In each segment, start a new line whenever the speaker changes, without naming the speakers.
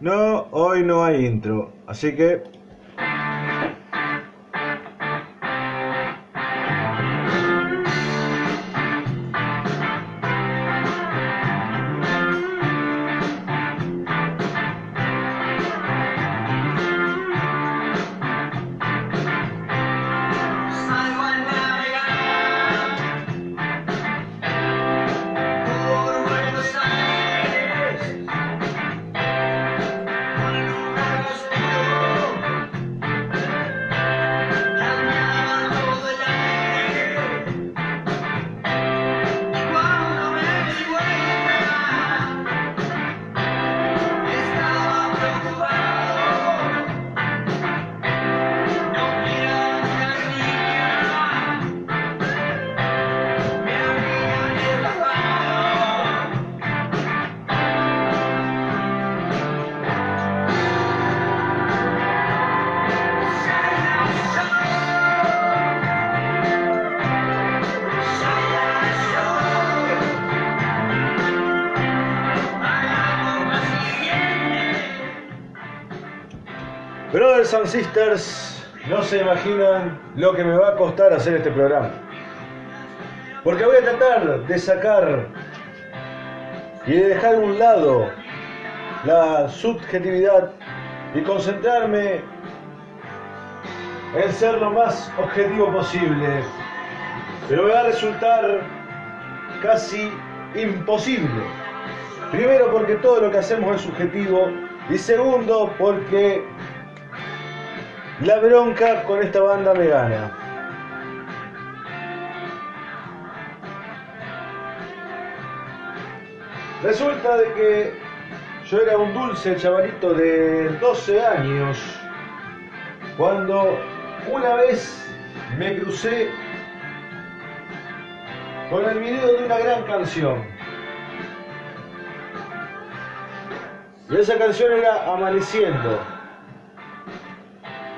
No, hoy no hay intro, así que lo que me va a costar hacer este programa. Porque voy a tratar de sacar y de dejar a un lado la subjetividad y concentrarme en ser lo más objetivo posible. Pero me va a resultar casi imposible. Primero porque todo lo que hacemos es subjetivo y segundo porque la bronca con esta banda me gana. Resulta de que yo era un dulce chavalito de 12 años cuando una vez me crucé con el video de una gran canción. Y esa canción era Amaneciendo.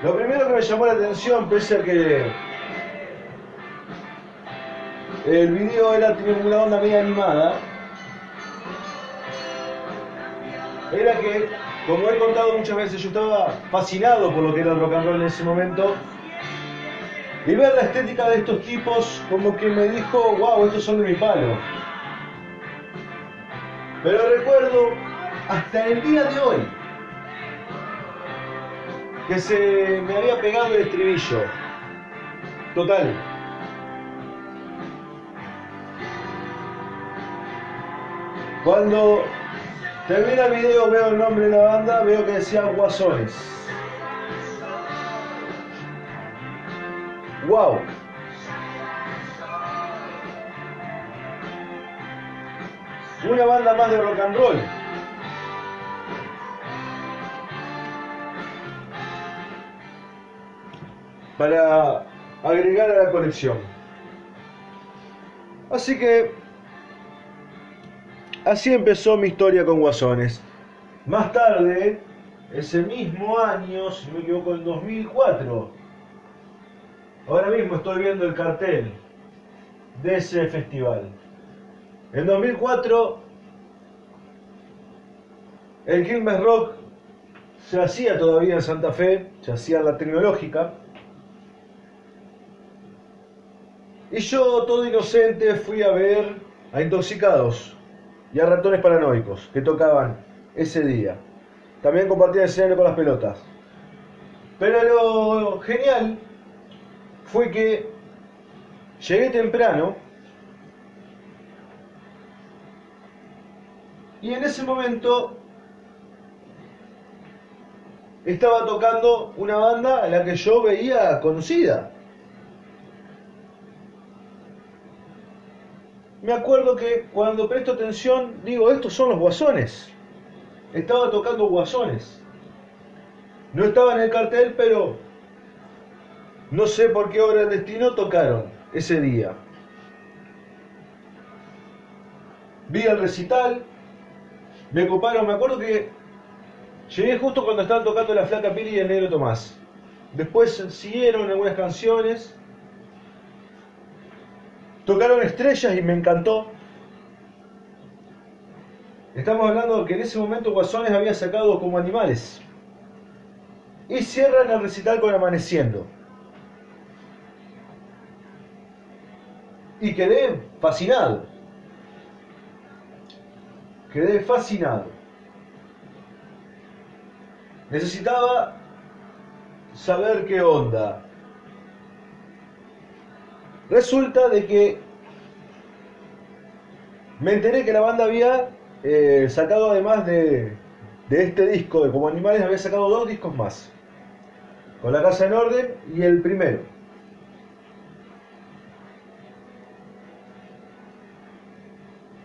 Lo primero que me llamó la atención, pese a que el video era, una onda media animada, era que, como he contado muchas veces, yo estaba fascinado por lo que era el rock and roll en ese momento. Y ver la estética de estos tipos como que me dijo, wow, estos son de mi palo. Pero recuerdo hasta el día de hoy que se me había pegado el estribillo. Total. Cuando termina el video veo el nombre de la banda, veo que decía Guasones. Wow. Una banda más de rock and roll. Para agregar a la colección. Así que así empezó mi historia con Guasones. Más tarde, ese mismo año, si no me equivoco, en 2004, ahora mismo estoy viendo el cartel de ese festival. En 2004, el Quilmes Rock se hacía todavía en Santa Fe, se hacía la tecnológica. Y yo, todo inocente, fui a ver a Intoxicados y a Ratones Paranoicos, que tocaban ese día. También compartían escenario con las pelotas. Pero lo genial fue que llegué temprano y en ese momento estaba tocando una banda a la que yo veía conocida. Me acuerdo que cuando presto atención digo, estos son los guasones. Estaba tocando guasones. No estaba en el cartel, pero no sé por qué obra del destino tocaron ese día. Vi el recital, me ocuparon, me acuerdo que llegué justo cuando estaban tocando la flaca Pili y el negro Tomás. Después siguieron algunas canciones. Tocaron estrellas y me encantó. Estamos hablando que en ese momento Guasones había sacado como animales. Y cierran el recital con Amaneciendo. Y quedé fascinado. Quedé fascinado. Necesitaba saber qué onda. Resulta de que me enteré que la banda había eh, sacado además de, de este disco de Como Animales, había sacado dos discos más. Con La Casa en Orden y el primero.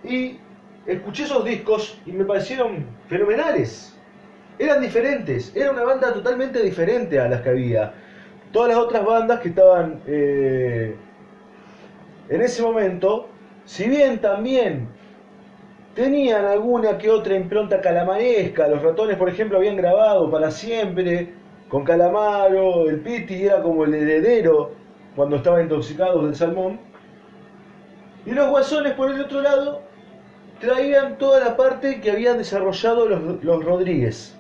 Y escuché esos discos y me parecieron fenomenales. Eran diferentes, era una banda totalmente diferente a las que había. Todas las otras bandas que estaban eh, en ese momento, si bien también tenían alguna que otra impronta calamaresca, los ratones por ejemplo habían grabado para siempre con Calamaro, el Piti era como el heredero cuando estaba intoxicado del salmón, y los guasones por el otro lado traían toda la parte que habían desarrollado los Rodríguez.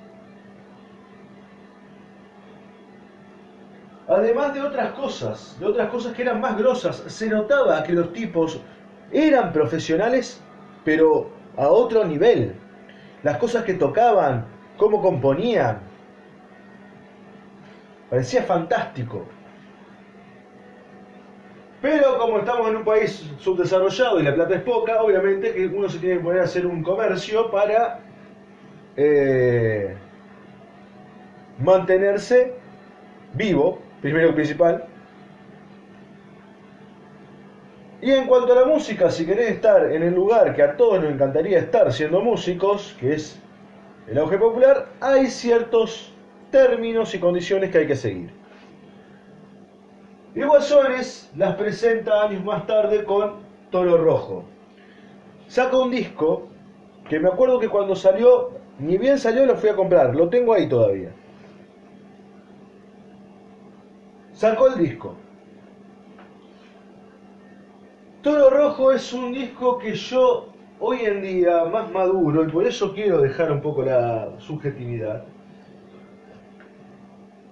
Además de otras cosas, de otras cosas que eran más grosas, se notaba que los tipos eran profesionales, pero a otro nivel. Las cosas que tocaban, cómo componían, parecía fantástico. Pero como estamos en un país subdesarrollado y la plata es poca, obviamente que uno se tiene que poner a hacer un comercio para eh, mantenerse vivo, primero y principal. Y en cuanto a la música, si querés estar en el lugar que a todos nos encantaría estar siendo músicos, que es el auge popular, hay ciertos términos y condiciones que hay que seguir. Y Guasones las presenta años más tarde con Toro Rojo. Saca un disco que me acuerdo que cuando salió, ni bien salió lo fui a comprar, lo tengo ahí todavía. Sacó el disco. Toro Rojo es un disco que yo hoy en día, más maduro, y por eso quiero dejar un poco la subjetividad,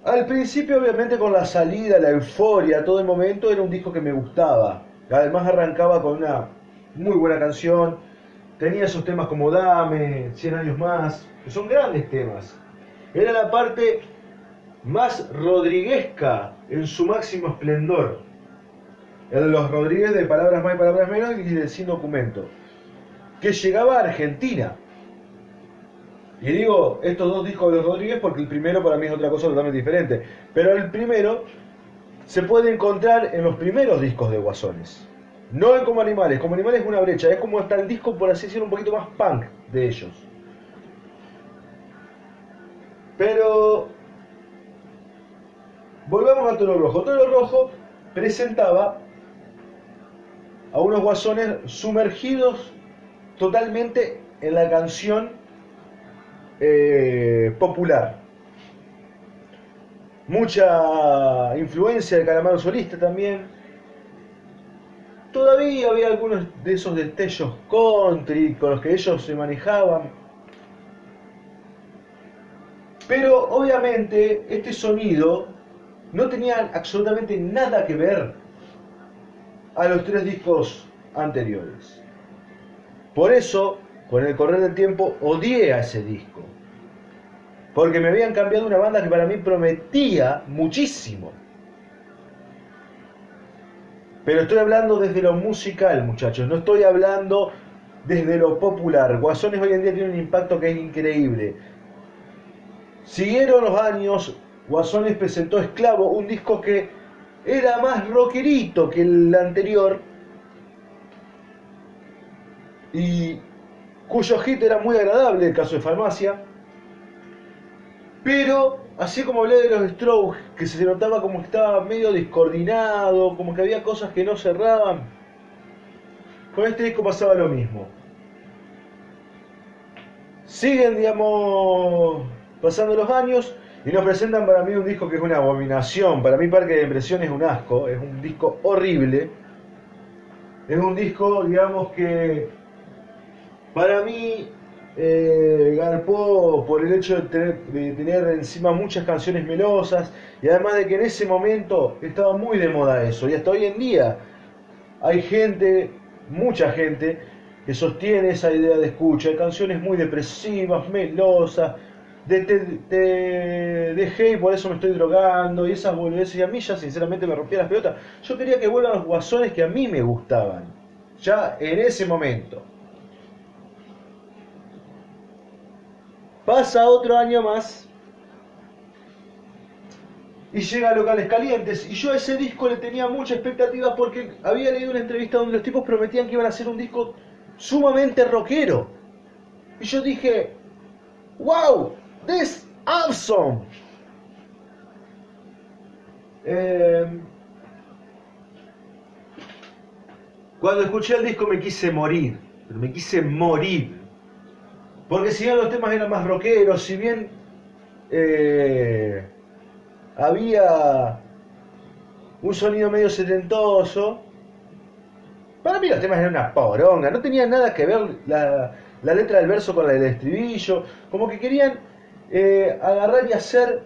al principio, obviamente, con la salida, la euforia, todo el momento, era un disco que me gustaba. Además, arrancaba con una muy buena canción. Tenía esos temas como Dame, 100 años más, que son grandes temas. Era la parte más rodriguesca en su máximo esplendor. El de los Rodríguez de Palabras Más y Palabras Menos y de Sin Documento. Que llegaba a Argentina. Y digo estos dos discos de los Rodríguez porque el primero para mí es otra cosa totalmente diferente. Pero el primero se puede encontrar en los primeros discos de Guasones. No en Como Animales. Como Animales es una brecha. Es como está el disco, por así decirlo, un poquito más punk de ellos. Pero... Volvamos a Toro Rojo. Toro Rojo presentaba a unos guasones sumergidos totalmente en la canción eh, popular. Mucha influencia de Calamaro Solista también. Todavía había algunos de esos destellos country con los que ellos se manejaban. Pero obviamente este sonido no tenía absolutamente nada que ver a los tres discos anteriores. Por eso con el correr del tiempo odié a ese disco. Porque me habían cambiado una banda que para mí prometía muchísimo. Pero estoy hablando desde lo musical, muchachos. No estoy hablando desde lo popular. Guasones hoy en día tiene un impacto que es increíble. Siguieron los años, Guasones presentó Esclavo, un disco que era más rockerito que el anterior. Y cuyo hit era muy agradable, el caso de Farmacia. Pero, así como hablé de los Strokes, que se notaba como que estaba medio descoordinado, como que había cosas que no cerraban, con este disco pasaba lo mismo. Siguen, digamos, pasando los años y nos presentan para mí un disco que es una abominación. Para mí Parque de Impresión es un asco, es un disco horrible. Es un disco, digamos, que para mí eh, garpó por el hecho de tener, de tener encima muchas canciones melosas y además de que en ese momento estaba muy de moda eso y hasta hoy en día hay gente, mucha gente que sostiene esa idea de escucha, hay canciones muy depresivas, melosas, de te, dejé y por eso me estoy drogando y esas boludeces y a mí ya sinceramente me rompía las pelotas. Yo quería que vuelvan los guasones que a mí me gustaban, ya en ese momento. Pasa otro año más y llega a Locales Calientes. Y yo a ese disco le tenía mucha expectativa porque había leído una entrevista donde los tipos prometían que iban a hacer un disco sumamente rockero. Y yo dije, wow, this awesome. Eh, cuando escuché el disco me quise morir, pero me quise morir. Porque si bien los temas eran más rockeros, si bien eh, había un sonido medio setentoso, para mí los temas eran una poronga, no tenía nada que ver la letra del verso con la del estribillo, como que querían eh, agarrar y hacer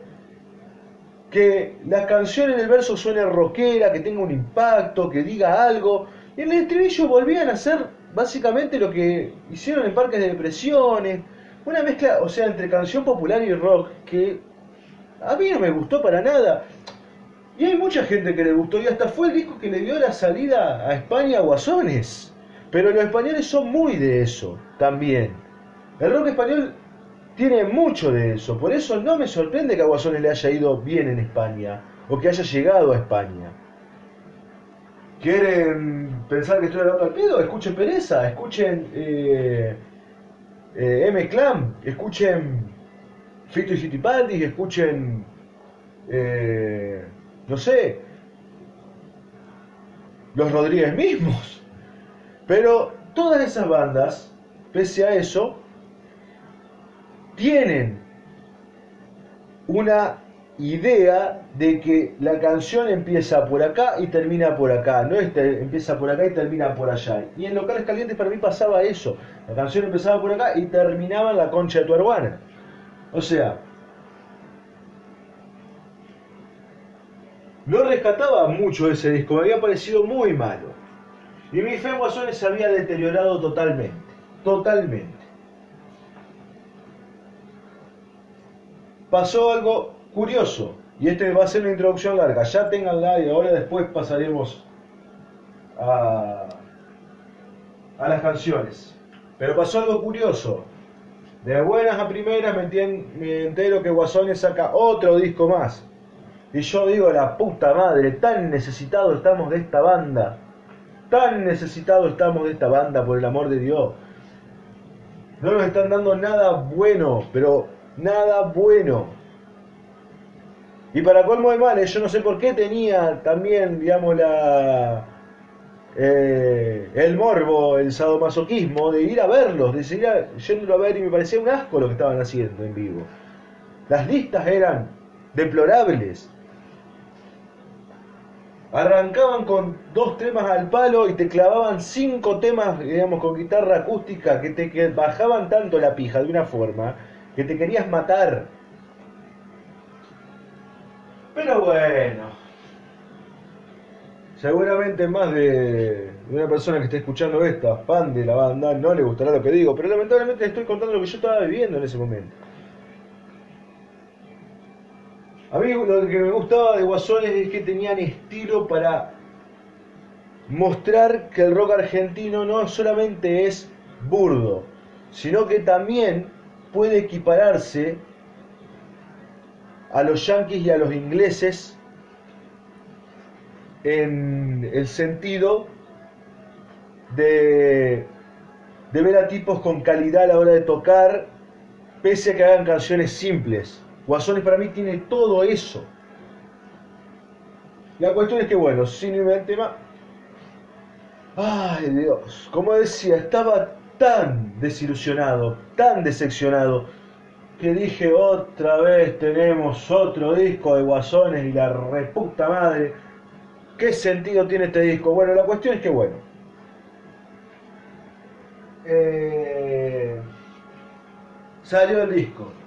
que la canción en el verso suene rockera, que tenga un impacto, que diga algo, y en el estribillo volvían a hacer básicamente lo que hicieron en Parques de Depresiones, una mezcla, o sea, entre canción popular y rock, que a mí no me gustó para nada. Y hay mucha gente que le gustó, y hasta fue el disco que le dio la salida a España a Guasones. Pero los españoles son muy de eso también. El rock español tiene mucho de eso, por eso no me sorprende que a le haya ido bien en España, o que haya llegado a España. ¿Quieren pensar que estoy hablando al pedo? Escuchen Pereza, escuchen eh, eh, M. Clam, escuchen Fito y Fittipaldi, escuchen, eh, no sé, los Rodríguez mismos. Pero todas esas bandas, pese a eso, tienen una idea de que la canción empieza por acá y termina por acá, no es empieza por acá y termina por allá. Y en locales calientes para mí pasaba eso, la canción empezaba por acá y terminaba en la concha de tu hermana. O sea, no rescataba mucho ese disco, me había parecido muy malo. Y mi fe en se había deteriorado totalmente, totalmente. Pasó algo curioso. Y este va a ser una introducción larga. Ya tenganla y ahora después pasaremos a, a las canciones. Pero pasó algo curioso. De buenas a primeras me, entien- entero que Guasones saca otro disco más. Y yo digo, la puta madre, tan necesitados estamos de esta banda. Tan necesitados estamos de esta banda, por el amor de Dios. No nos están dando nada bueno, pero nada bueno. Y para colmo de males, yo no sé por qué tenía también, digamos, la eh, el morbo, el sadomasoquismo de ir a verlos, de seguir a- yéndolo a ver y me parecía un asco lo que estaban haciendo en vivo. Las listas eran deplorables. Arrancaban con dos temas al palo y te clavaban cinco temas, digamos, con guitarra acústica que te que bajaban tanto la pija de una forma que te querías matar. Pero bueno, seguramente más de, una persona que esté escuchando esta, fan de la banda, no le gustará lo que digo, pero lamentablemente le estoy contando lo que yo estaba viviendo en ese momento. A mí lo que me gustaba de Guasones es que tenían estilo para mostrar que el rock argentino no solamente es burdo, sino que también puede equipararse a los yanquis y a los ingleses en el sentido de, de ver a tipos con calidad a la hora de tocar, pese a que hagan canciones simples. Guasones para mí tiene todo eso. La cuestión es que, bueno, sin irme al tema. Ay, Dios. Como decía, estaba tan desilusionado, tan decepcionado, que dije otra vez tenemos otro disco de Guasones y la reputa madre. ¿Qué sentido tiene este disco? Bueno, la cuestión es que, bueno. eh, salió el disco.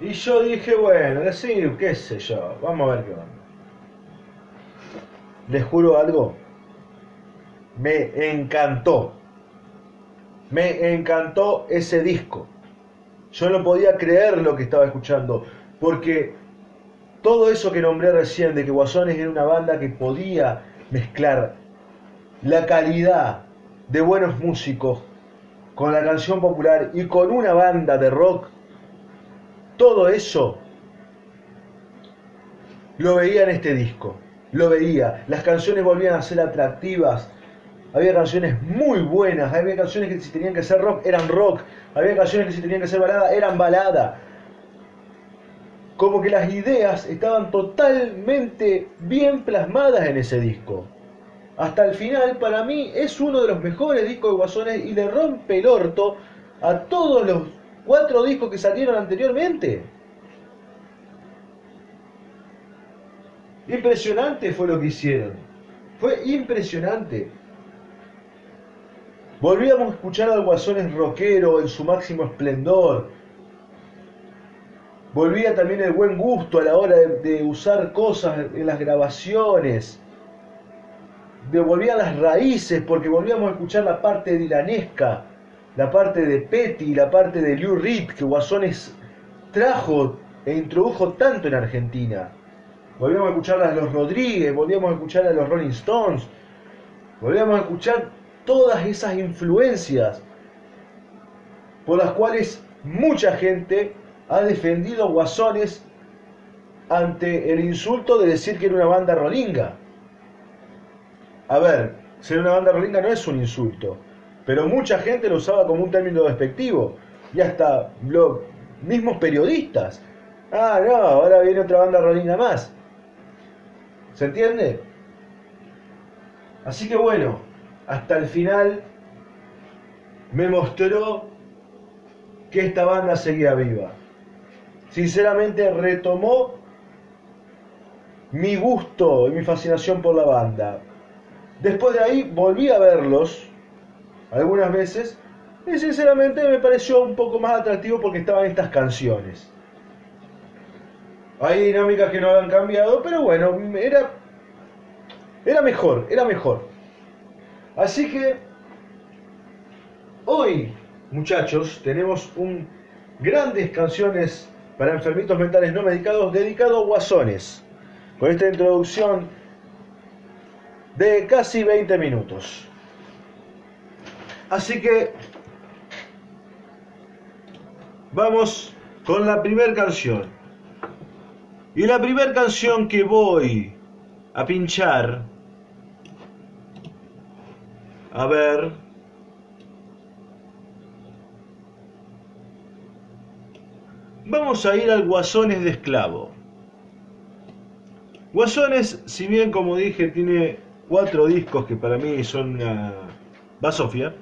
Y yo dije, bueno, sí, qué sé yo, vamos a ver qué onda. Les juro algo, me encantó. Me encantó ese disco. Yo no podía creer lo que estaba escuchando, porque todo eso que nombré recién, de que Guasones era una banda que podía mezclar la calidad de buenos músicos con la canción popular y con una banda de rock, todo eso lo veía en este disco, lo veía. Las canciones volvían a ser atractivas, había canciones muy buenas, había canciones que si tenían que ser rock eran rock, había canciones que si tenían que ser balada eran balada. Como que las ideas estaban totalmente bien plasmadas en ese disco. Hasta el final, para mí, es uno de los mejores discos de Guasones y le rompe el orto a todos los cuatro discos que salieron anteriormente. Impresionante fue lo que hicieron. Fue impresionante. Volvíamos a escuchar al Guasones rockero en su máximo esplendor. Volvía también el buen gusto a la hora de, de usar cosas en las grabaciones. De, volvían las raíces porque volvíamos a escuchar la parte dilanesca, la parte de Petty, la parte de Lou Reed que Guasones trajo e introdujo tanto en Argentina. Volvíamos a escuchar a los Rodríguez, volvíamos a escuchar a los Rolling Stones, volvíamos a escuchar todas esas influencias por las cuales mucha gente ha defendido Guasones ante el insulto de decir que era una banda rolinga. A ver, ser una banda rolinga no es un insulto, pero mucha gente lo usaba como un término despectivo y hasta los mismos periodistas. Ah, no, ahora viene otra banda rolinga más. ¿Se entiende? Así que bueno, hasta el final me mostró que esta banda seguía viva. Sinceramente retomó mi gusto y mi fascinación por la banda. Después de ahí volví a verlos algunas veces y sinceramente me pareció un poco más atractivo porque estaban estas canciones. Hay dinámicas que no habían cambiado, pero bueno, era, era mejor, era mejor. Así que hoy, muchachos, tenemos un grandes canciones para enfermitos mentales no medicados dedicado a guasones. Con esta introducción de casi 20 minutos. Así que vamos con la primera canción. Y la primera canción que voy a pinchar, a ver, vamos a ir al Guasones de Esclavo. Guasones, si bien como dije tiene cuatro discos que para mí son una basofia,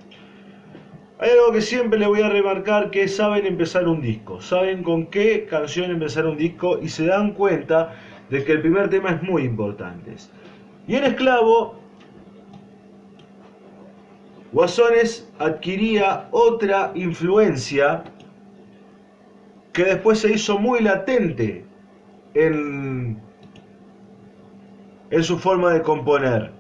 hay algo que siempre le voy a remarcar que saben empezar un disco, saben con qué canción empezar un disco y se dan cuenta de que el primer tema es muy importante. Y en Esclavo, Guasones adquiría otra influencia que después se hizo muy latente en, en su forma de componer.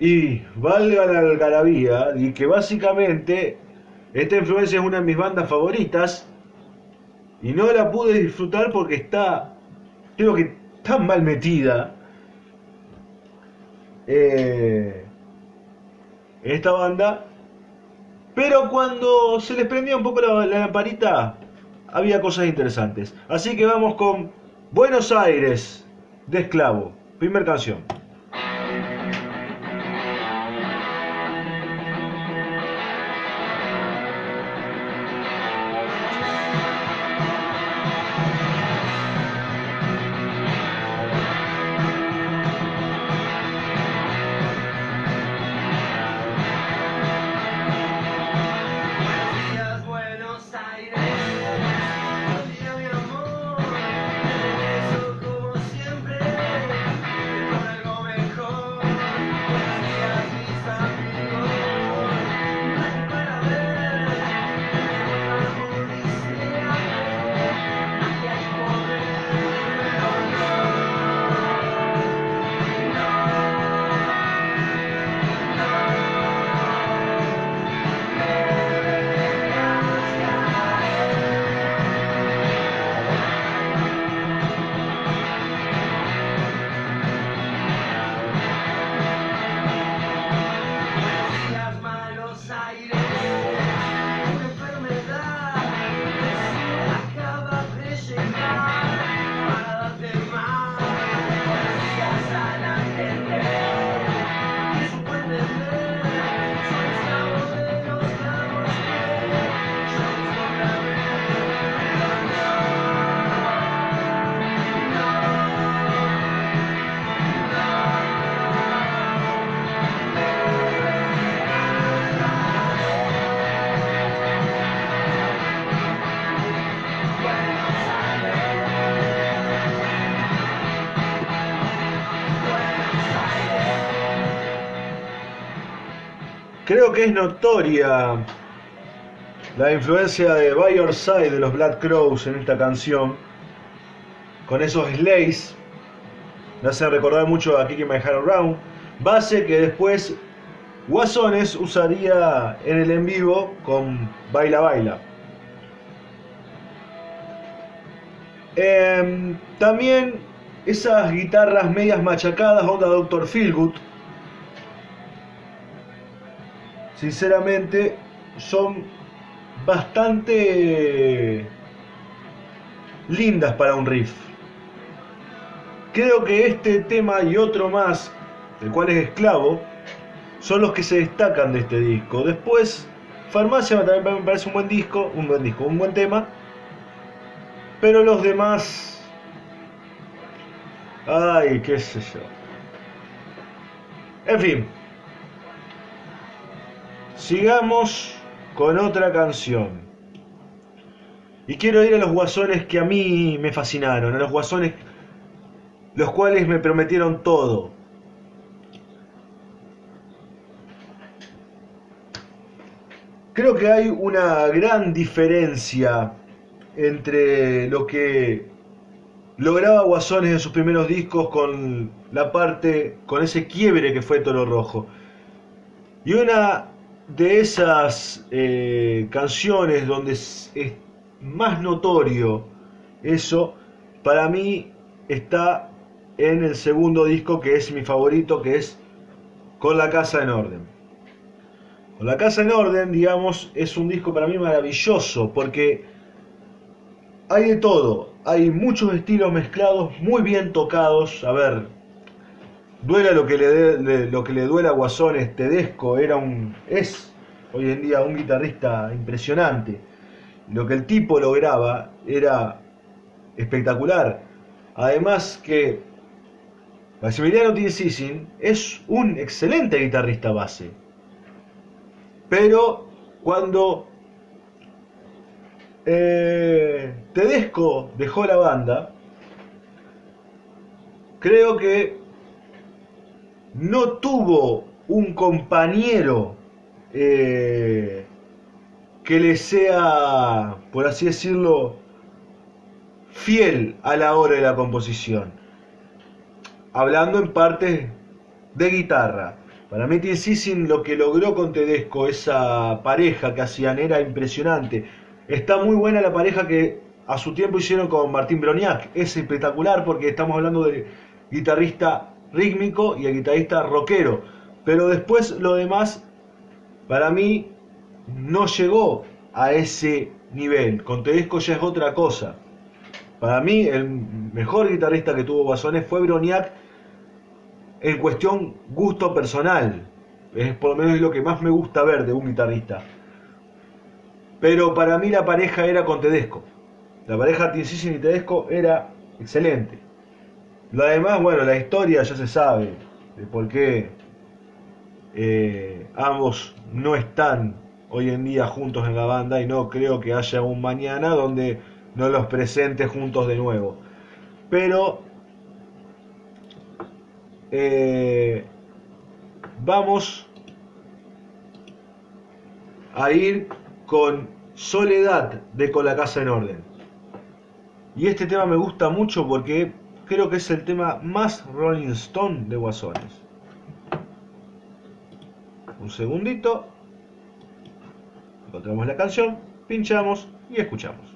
Y valga la algarabía, y que básicamente esta influencia es una de mis bandas favoritas y no la pude disfrutar porque está, creo que tan mal metida eh, esta banda, pero cuando se les prendía un poco la, la lamparita había cosas interesantes. Así que vamos con Buenos Aires de Esclavo, primer canción. Creo que es notoria la influencia de By Your Side de los Black Crows en esta canción. Con esos slays. Me hacen recordar mucho a Kiki My Heart Around. Base que después Guasones usaría en el en vivo con Baila Baila. Em, también esas guitarras medias machacadas, onda Dr. Feelgood, sinceramente son bastante lindas para un riff. Creo que este tema y otro más, el cual es esclavo, son los que se destacan de este disco. Después, Farmacia también me parece un buen disco, un buen disco, un buen tema. Pero los demás. Ay, qué sé yo. En fin. Sigamos con otra canción. Y quiero ir a los guasones que a mí me fascinaron, a los guasones los cuales me prometieron todo. Creo que hay una gran diferencia entre lo que lograba Guasones en sus primeros discos con la parte, con ese quiebre que fue Toro Rojo. Y una de esas eh, canciones donde es, es más notorio eso, para mí está en el segundo disco que es mi favorito, que es Con la Casa en Orden. Con la Casa en Orden, digamos, es un disco para mí maravilloso porque hay de todo. Hay muchos estilos mezclados, muy bien tocados. A ver, duela lo que le, de, lo que le duela a Guasones. Tedesco era un, es hoy en día un guitarrista impresionante. Lo que el tipo lograba era espectacular. Además que Maximiliano Tinsissin es un excelente guitarrista base. Pero cuando eh, Tedesco dejó la banda, creo que no tuvo un compañero eh, que le sea, por así decirlo, fiel a la hora de la composición. Hablando en parte de guitarra. Para mí Sissin lo que logró con Tedesco, esa pareja que hacían, era impresionante. Está muy buena la pareja que a su tiempo hicieron con Martín Broniak. Es espectacular porque estamos hablando de guitarrista rítmico y el guitarrista rockero. Pero después lo demás, para mí, no llegó a ese nivel. Con Tedesco ya es otra cosa. Para mí, el mejor guitarrista que tuvo Guasones fue Broniak en cuestión gusto personal. Es por lo menos lo que más me gusta ver de un guitarrista. Pero para mí la pareja era con Tedesco. La pareja Tinsissin y Tedesco era excelente. Lo demás, bueno, la historia ya se sabe de por qué eh, ambos no están hoy en día juntos en la banda y no creo que haya un mañana donde no los presente juntos de nuevo. Pero eh, vamos a ir con Soledad de Con la Casa en Orden. Y este tema me gusta mucho porque creo que es el tema más Rolling Stone de Guasones. Un segundito. Encontramos la canción, pinchamos y escuchamos.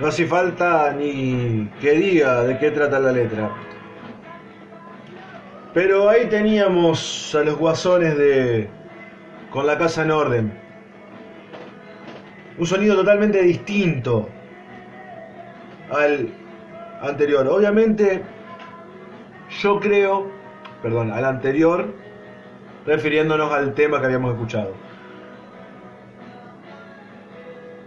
No hace falta ni que diga de qué trata la letra. Pero ahí teníamos a los guasones de con la casa en orden. Un sonido totalmente distinto al anterior. Obviamente, yo creo, perdón, al anterior, refiriéndonos al tema que habíamos escuchado.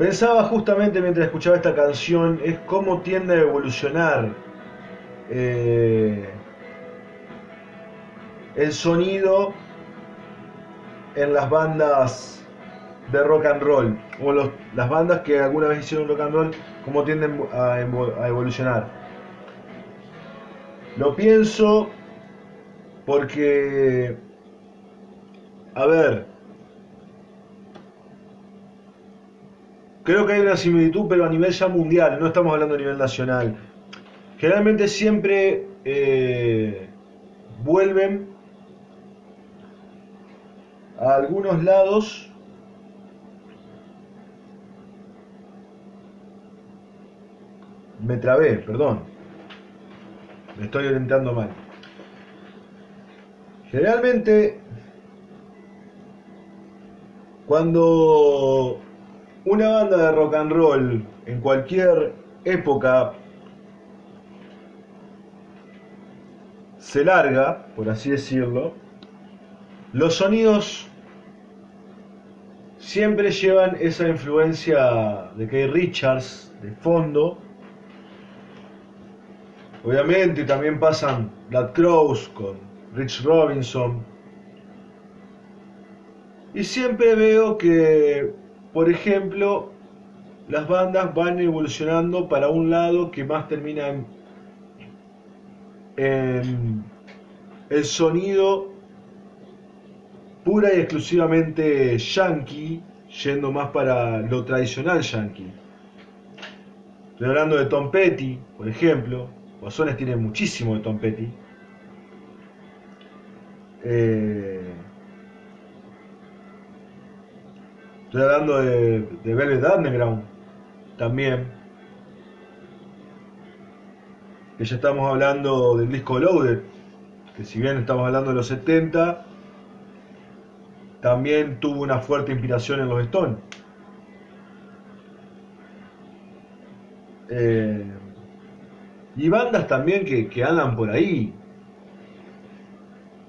Pensaba justamente mientras escuchaba esta canción, es cómo tiende a evolucionar eh, el sonido en las bandas de rock and roll, o las bandas que alguna vez hicieron rock and roll, cómo tienden a, a evolucionar. Lo pienso porque, a ver, creo que hay una similitud, pero a nivel ya mundial, no estamos hablando a nivel nacional. Generalmente siempre eh, vuelven a algunos lados me trabé, perdón. Me estoy orientando mal. Generalmente, cuando una banda de rock and roll en cualquier época se larga, por así decirlo, los sonidos siempre llevan esa influencia de Keith Richards de fondo. Obviamente también pasan Black Crows con Rich Robinson. Y siempre veo que, por ejemplo, las bandas van evolucionando para un lado que más termina en, el sonido pura y exclusivamente yankee, yendo más para lo tradicional yankee. Estoy hablando de Tom Petty, por ejemplo. Guasones tiene muchísimo de Tom Petty. Eh, estoy hablando de, de Velvet Underground también. Que ya estamos hablando del disco Loaded, que si bien estamos hablando de los 70, también tuvo una fuerte inspiración en los Stones. Eh, y bandas también que, andan por ahí,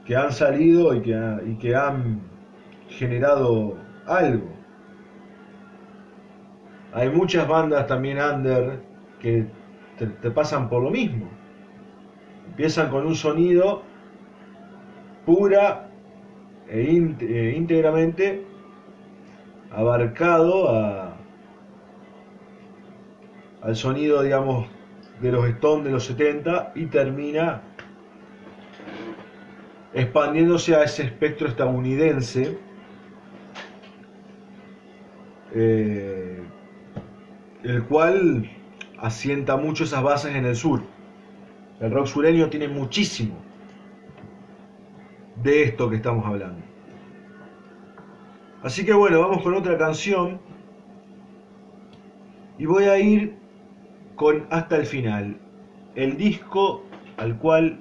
que han salido y que han generado algo. Hay muchas bandas también under que te, pasan por lo mismo. Empiezan con un sonido pura e eh, íntegramente abarcado al sonido, digamos, de los Stones de los 70 y termina expandiéndose a ese espectro estadounidense eh, el cual asienta mucho esas bases en el sur. El rock sureño tiene muchísimo de esto que estamos hablando. Así que bueno, vamos con otra canción. Y voy a ir con Hasta el final. El disco al cual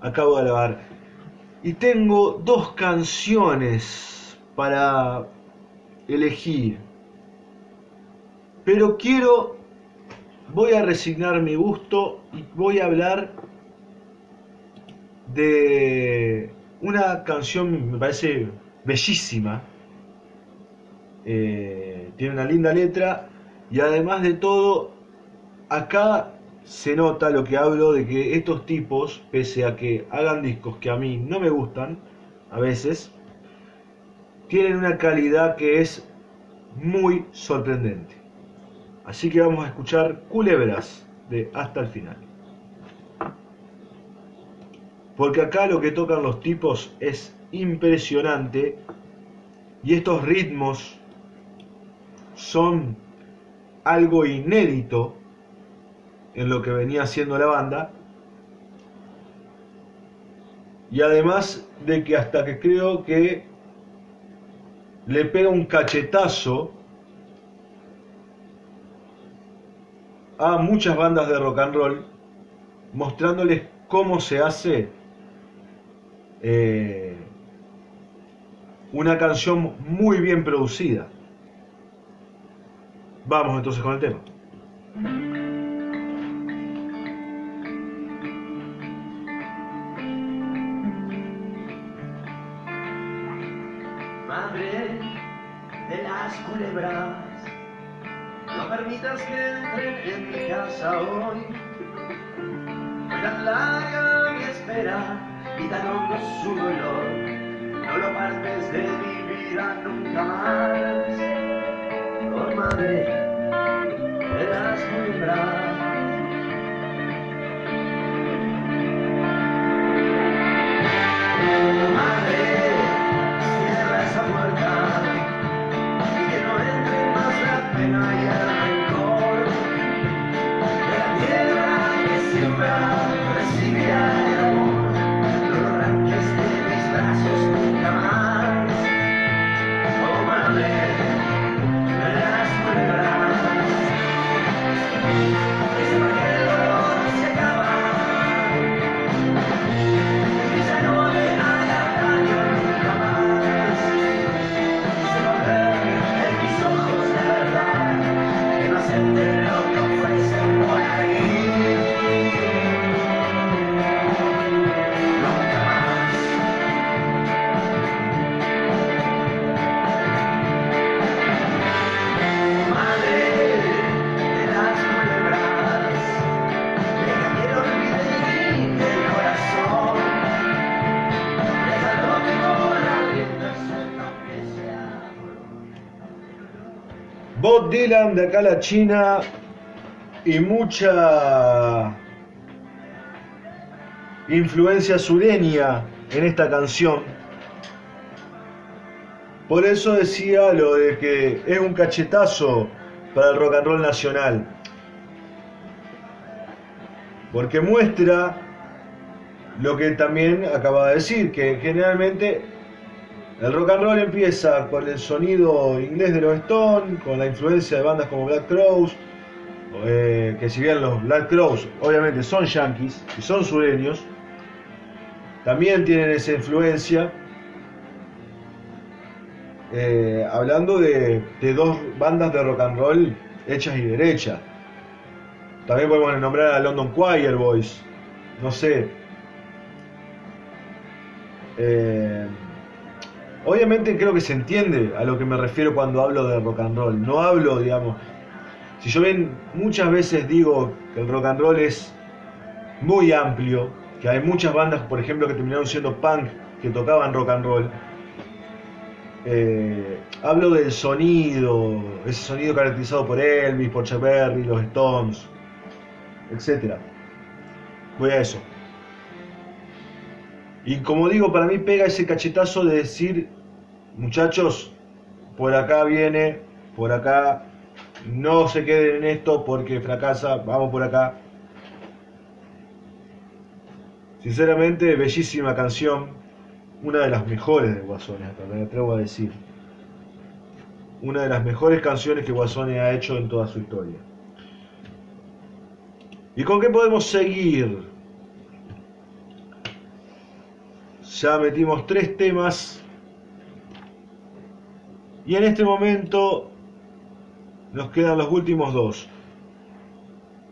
acabo de grabar. Y tengo dos canciones para elegir. Pero quiero, voy a resignar mi gusto y voy a hablar de una canción, me parece bellísima. Eh, tiene una linda letra y además de todo, acá se nota lo que hablo de que estos tipos, pese a que hagan discos que a mí no me gustan, a veces, tienen una calidad que es muy sorprendente. Así que vamos a escuchar Culebras de hasta el final. Porque acá lo que tocan los tipos es impresionante y estos ritmos son algo inédito en lo que venía haciendo la banda. Y además de que hasta que creo que le pega un cachetazo a muchas bandas de rock and roll mostrándoles cómo se hace eh, una canción muy bien producida. Vamos entonces con el tema.
Madre de las culebras, que entren en mi casa hoy. Fue tan larga mi espera y tan hondo su dolor, no lo partes de mi vida nunca más. Oh madre de las culebras.
Dylan de acá a la China y mucha influencia sureña en esta canción. Por eso decía lo de que es un cachetazo para el rock and roll nacional. Porque muestra lo que también acaba de decir, que generalmente el rock and roll empieza con el sonido inglés de los Stones, con la influencia de bandas como Black Crowes, eh, que si bien los Black Crowes obviamente son yankees y son sureños, también tienen esa influencia. eh, hablando de, dos bandas de rock and roll hechas y derechas. También podemos nombrar a London Choir Boys, no sé. Eh, Obviamente creo que se entiende a lo que me refiero cuando hablo de rock and roll. No hablo, digamos, si yo bien muchas veces digo que el rock and roll es muy amplio, que hay muchas bandas, por ejemplo, que terminaron siendo punk, que tocaban rock and roll. eh, hablo del sonido, ese sonido caracterizado por Elvis, por Chuck los Stones, etc. Voy a eso. Y como digo, para mí pega ese cachetazo de decir, muchachos, por acá viene, por acá, no se queden en esto porque fracasa, vamos por acá. Sinceramente, bellísima canción, una de las mejores de Guasones, hasta me atrevo a decir. Una de las mejores canciones que Guasones ha hecho en toda su historia. ¿Y con qué podemos seguir? Ya metimos tres temas. Y en este momento nos quedan los últimos dos.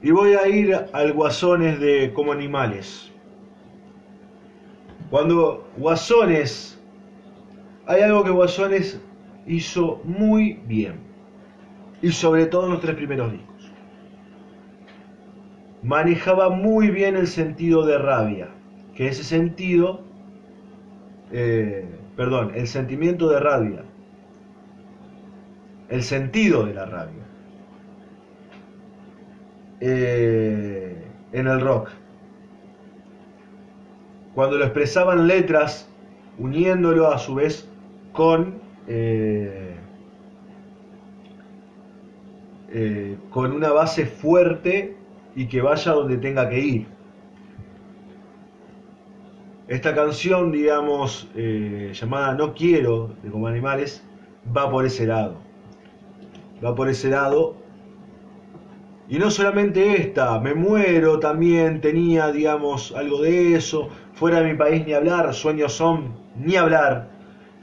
Y voy a ir al Guasones de Como Animales. Cuando Guasones, hay algo que Guasones hizo muy bien. Y sobre todo en los tres primeros discos. Manejaba muy bien el sentido de rabia. Que ese sentido eh, perdón, el sentimiento de rabia, el sentido de la rabia eh, en el rock. Cuando lo expresaban letras, uniéndolo a su vez con eh, eh, con una base fuerte y que vaya donde tenga que ir. Esta canción, digamos, llamada No Quiero, de Como Animales, va por ese lado. Va por ese lado Y no solamente esta, Me Muero también tenía, digamos, algo de eso. Fuera de mi país ni hablar, Sueños son ni hablar.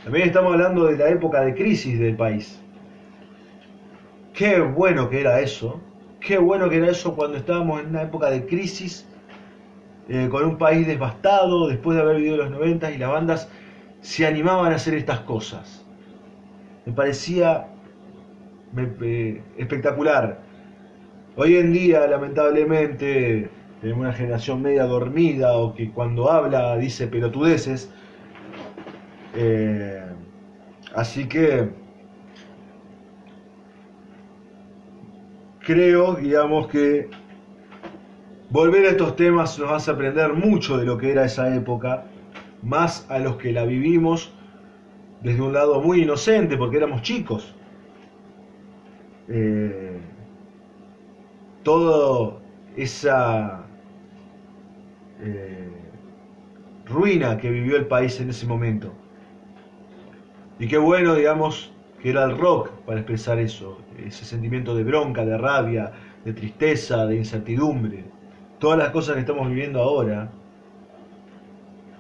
También estamos hablando de la época de crisis del país. Qué bueno que era eso. Qué bueno que era eso cuando estábamos en una época de crisis, eh, con un país devastado, después de haber vivido los 90 y las bandas se animaban a hacer estas cosas. Me parecía espectacular. Hoy en día, lamentablemente, tenemos una generación media dormida o que cuando habla dice pelotudeces. Eh, así que creo, digamos, que volver a estos temas nos hace aprender mucho de lo que era esa época, más a los que la vivimos desde un lado muy inocente, porque éramos chicos. Eh, toda esa eh, ruina que vivió el país en ese momento. Y qué bueno, digamos, que era el rock para expresar eso, ese sentimiento de bronca, de rabia, de tristeza, de incertidumbre, todas las cosas que estamos viviendo ahora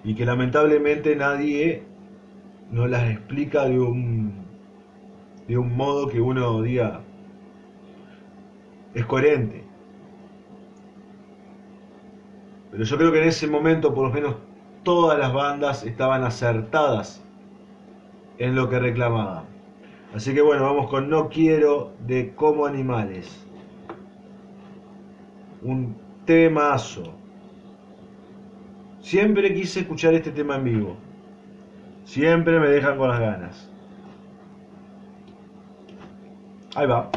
y que lamentablemente nadie nos las explica de un, de un modo que uno diga, es coherente. Pero yo creo que en ese momento, por lo menos, todas las bandas estaban acertadas en lo que reclamaban. Así que bueno, vamos con No Quiero de Como Animales. Un temazo. Siempre quise escuchar este tema en vivo. Siempre me dejan con las ganas. Ahí va.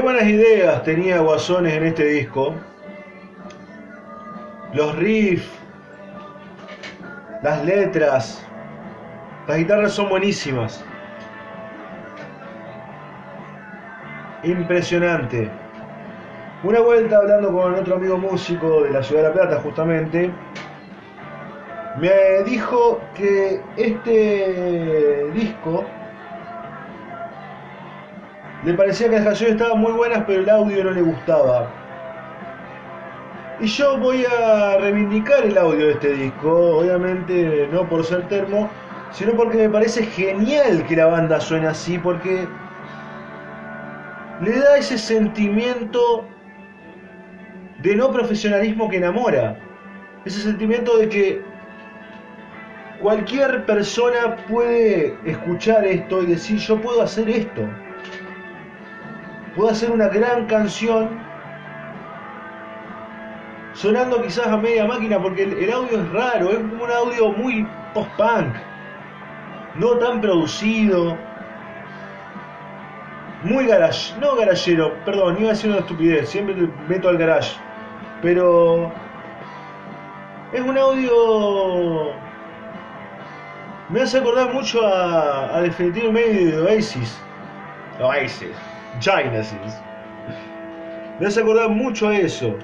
Qué buenas ideas tenía Guasones en este disco. Los riffs, las letras, las guitarras son buenísimas. Impresionante. Una vuelta hablando con otro amigo músico de la ciudad de La Plata justamente, me dijo que este disco le parecía que las canciones estaban muy buenas, pero el audio no le gustaba. Y yo voy a reivindicar el audio de este disco, obviamente no por ser termo, sino porque me parece genial que la banda suene así, porque le da ese sentimiento de no profesionalismo que enamora. Ese sentimiento de que cualquier persona puede escuchar esto y decir yo puedo hacer esto. Puedo hacer una gran canción sonando quizás a media máquina porque el, audio es raro, es como un audio muy post-punk, no tan producido, muy garage, no garagero, perdón, iba a decir una estupidez, siempre meto al garage, pero es un audio me hace acordar mucho a, a Definitive Medio de Oasis, Oasis, Genesis, me hace acordar mucho a eso,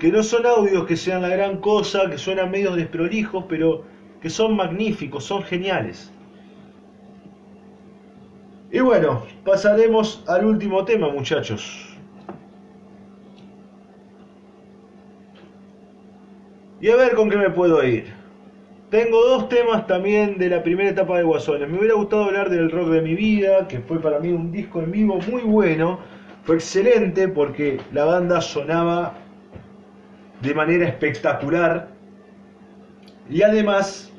que no son audios que sean la gran cosa, que suenan medio desprolijos, pero que son magníficos, son geniales. Y bueno, pasaremos al último tema, muchachos. Y a ver con qué me puedo ir. Tengo dos temas también de la primera etapa de Guasones. Me hubiera gustado hablar del rock de mi vida, que fue para mí un disco en vivo muy bueno. Fue excelente porque la banda sonaba de manera espectacular. Y además,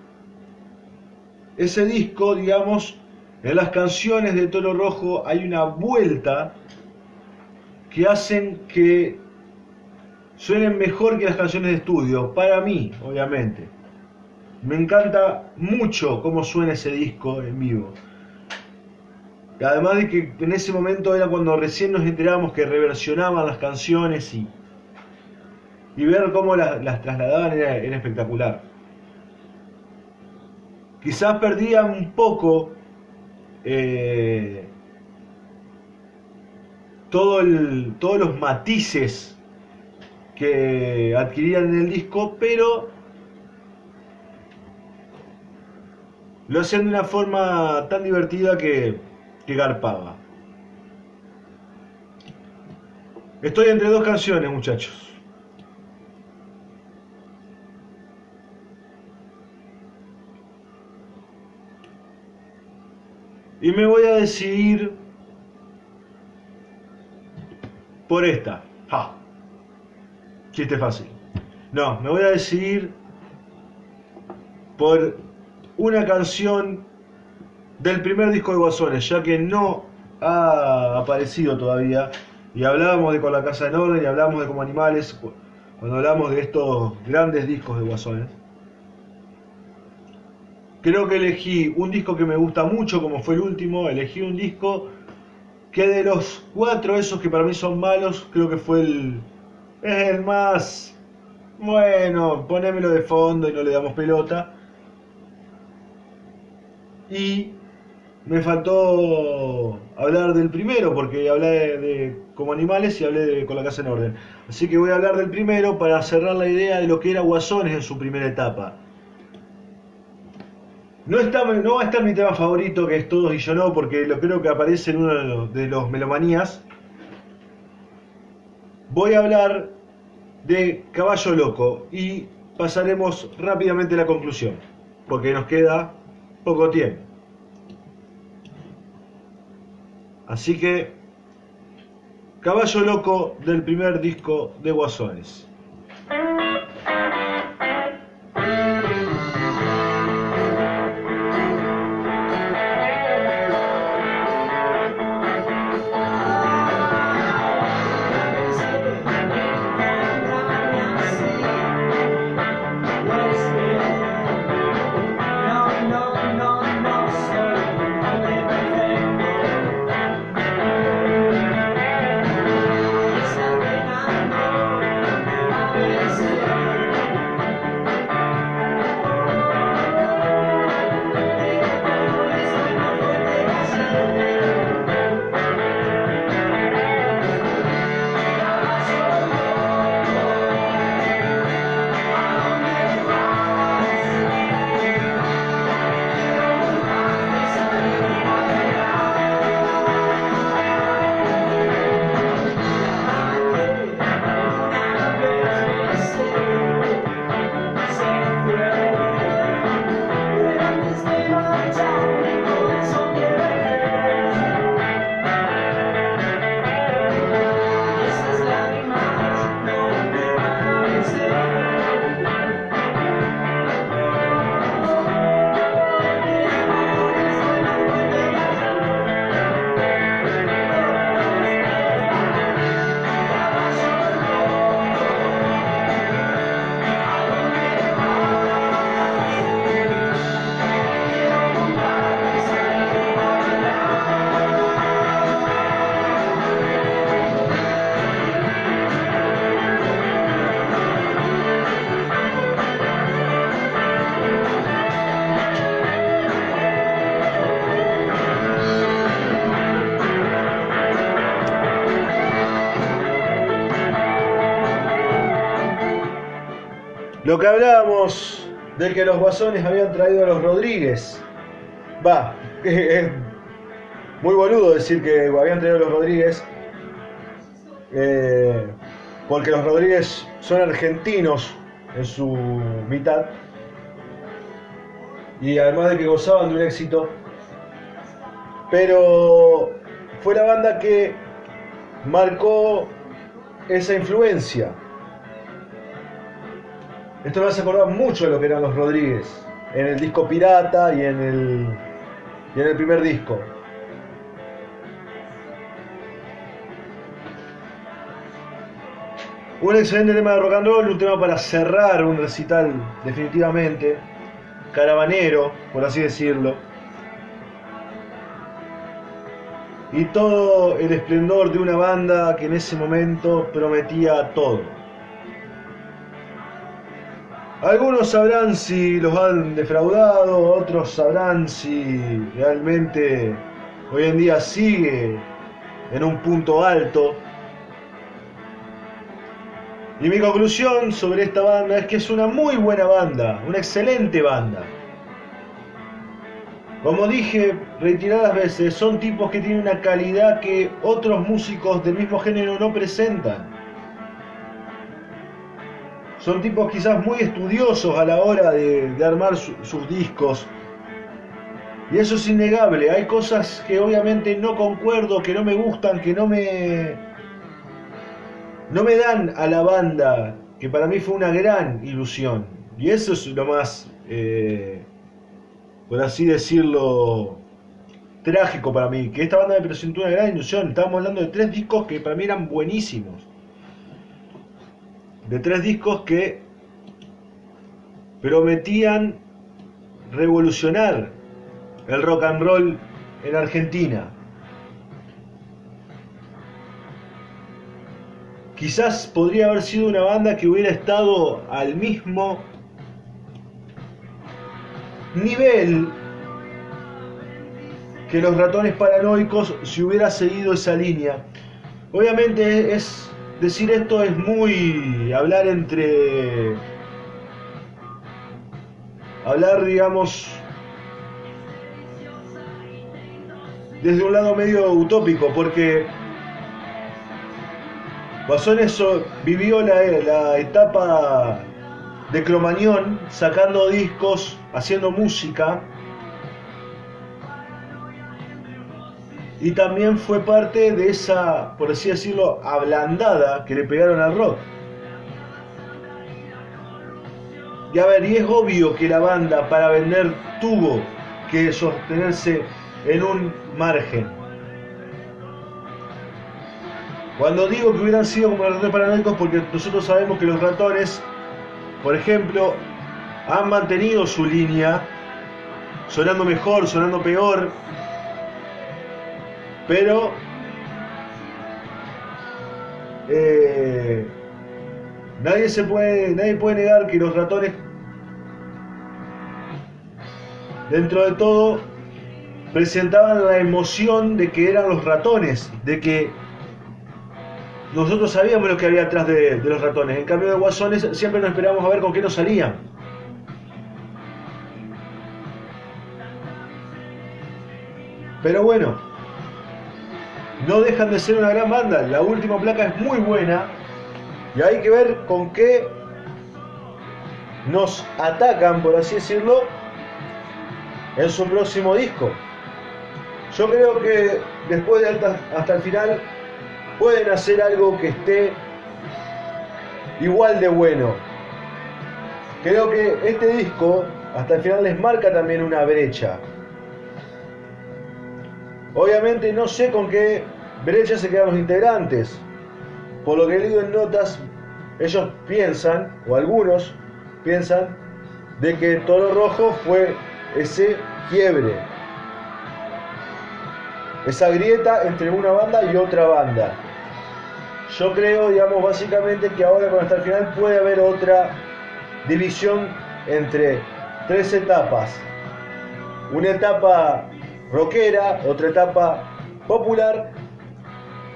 ese disco, digamos, en las canciones de Toro Rojo hay una vuelta que hacen que suenen mejor que las canciones de estudio, para mí, obviamente. Me encanta mucho cómo suena ese disco en vivo. Además de que en ese momento era cuando recién nos enterábamos que reversionaban las canciones y, y ver cómo las, trasladaban era, espectacular. Quizás perdían un poco eh, todo todos los matices que adquirían en el disco, pero lo hacían de una forma tan divertida que, que garpaba. Estoy entre dos canciones, muchachos. Y me voy a decidir por esta. Ja. Chiste fácil. No, me voy a decidir por una canción del primer disco de Guasones, ya que no ha aparecido todavía. Y hablábamos de Con la Casa en Orden y hablábamos de Como Animales cuando hablamos de estos grandes discos de Guasones creo que elegí un disco que me gusta mucho, como fue el último, elegí un disco que de los cuatro esos que para mí son malos, creo que fue el, es el más, bueno, ponémelo de fondo y no le damos pelota. Y me faltó hablar del primero, porque hablé de, como animales y hablé de con la casa en orden. Así que voy a hablar del primero para cerrar la idea de lo que era Guasones en su primera etapa. No, está, no va a estar mi tema favorito, que es Todos y yo no, porque lo creo que aparece en uno de los, de los melomanías. Voy a hablar de Caballo Loco y pasaremos rápidamente a la conclusión, porque nos queda poco tiempo. Así que, Caballo Loco del primer disco de Guasones. Lo que hablábamos de que los guasones habían traído a los Rodríguez. Va, es muy boludo decir que habían traído a los Rodríguez. eh, porque los Rodríguez son argentinos en su mitad. Y además de que gozaban de un éxito. Pero fue la banda que marcó esa influencia. Esto me hace acordar mucho de lo que eran los Rodríguez en el disco Pirata y en el, y en el primer disco. Un excelente tema de rock and roll, un tema para cerrar un recital definitivamente, caravanero, por así decirlo. Y todo el esplendor de una banda que en ese momento prometía todo. Algunos sabrán si los han defraudado, otros sabrán si realmente hoy en día sigue en un punto alto. Y mi conclusión sobre esta banda es que es una muy buena banda, una excelente banda. Como dije reiteradas veces, son tipos que tienen una calidad que otros músicos del mismo género no presentan. Son tipos quizás muy estudiosos a la hora de, armar su- sus discos. Y eso es innegable. Hay cosas que obviamente no concuerdo, que no me gustan, que no me, no me dan a la banda, que para mí fue una gran ilusión. Y eso es lo más, eh, por así decirlo, trágico para mí, que esta banda me presentó una gran ilusión. Estábamos hablando de tres discos que para mí eran buenísimos. De tres discos que prometían revolucionar el rock and roll en Argentina. Quizás podría haber sido una banda que hubiera estado al mismo nivel que los ratones paranoicos si hubiera seguido esa línea. Obviamente es decir esto es muy hablar entre hablar digamos desde un lado medio utópico porque Guasones so- vivió la, la etapa de Cromañón sacando discos, haciendo música y también fue parte de esa, por así decirlo, ablandada que le pegaron al rock. Y a ver, y es obvio que la banda para vender tuvo que sostenerse en un margen. Cuando digo que hubieran sido como los ratones paranoicos, porque nosotros sabemos que los ratones, por ejemplo, han mantenido su línea, sonando mejor, sonando peor, pero eh, nadie se puede, nadie puede negar que los ratones, dentro de todo, presentaban la emoción de que eran los ratones, de que nosotros sabíamos lo que había atrás de, de los ratones. En cambio de Guasones siempre nos esperábamos a ver con qué nos salían. Pero bueno, no dejan de ser una gran banda. La última placa es muy buena y hay que ver con qué nos atacan, por así decirlo, en su próximo disco. Yo creo que después de hasta, hasta el final pueden hacer algo que esté igual de bueno. Creo que este disco hasta el final les marca también una brecha. Obviamente no sé con qué brecha se quedan los integrantes. Por lo que he leído en notas, ellos piensan, o algunos piensan, de que Toro Rojo fue ese quiebre. Esa grieta entre una banda y otra banda. Yo creo, digamos, básicamente que ahora con hasta el final puede haber otra división entre tres etapas. Una etapa rockera, otra etapa popular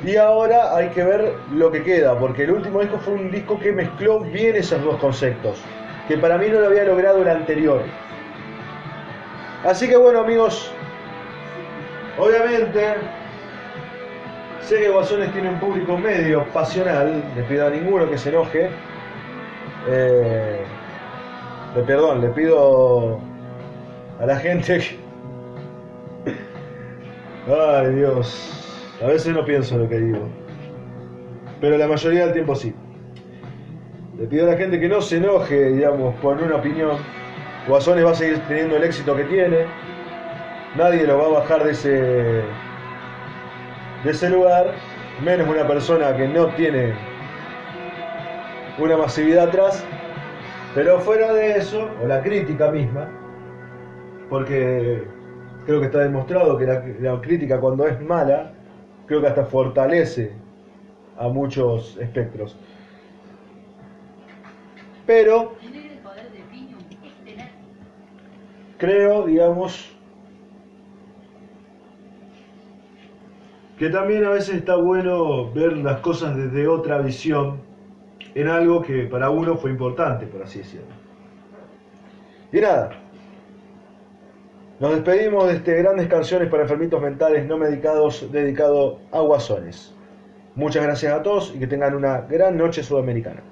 y ahora hay que ver lo que queda, porque el último disco fue un disco que mezcló bien esos dos conceptos, que para mí no lo había logrado el anterior. Así que bueno amigos, obviamente sé que Guasones tiene un público medio pasional, le pido a ninguno que se enoje. Eh, perdón, le pido a la gente que... Ay Dios, a veces no pienso lo que digo, pero la mayoría del tiempo sí. Le pido a la gente que no se enoje, digamos, por una opinión. Guasones va a seguir teniendo el éxito que tiene. Nadie lo va a bajar de ese, de ese lugar, menos una persona que no tiene una masividad atrás. Pero fuera de eso, o la crítica misma, porque creo que está demostrado que la, crítica cuando es mala, creo que hasta fortalece a muchos espectros. Pero creo, digamos, que también a veces está bueno ver las cosas desde otra visión en algo que para uno fue importante, por así decirlo. Y nada, nos despedimos de este grandes canciones para enfermitos mentales no medicados dedicado a guasones. Muchas gracias a todos y que tengan una gran noche sudamericana.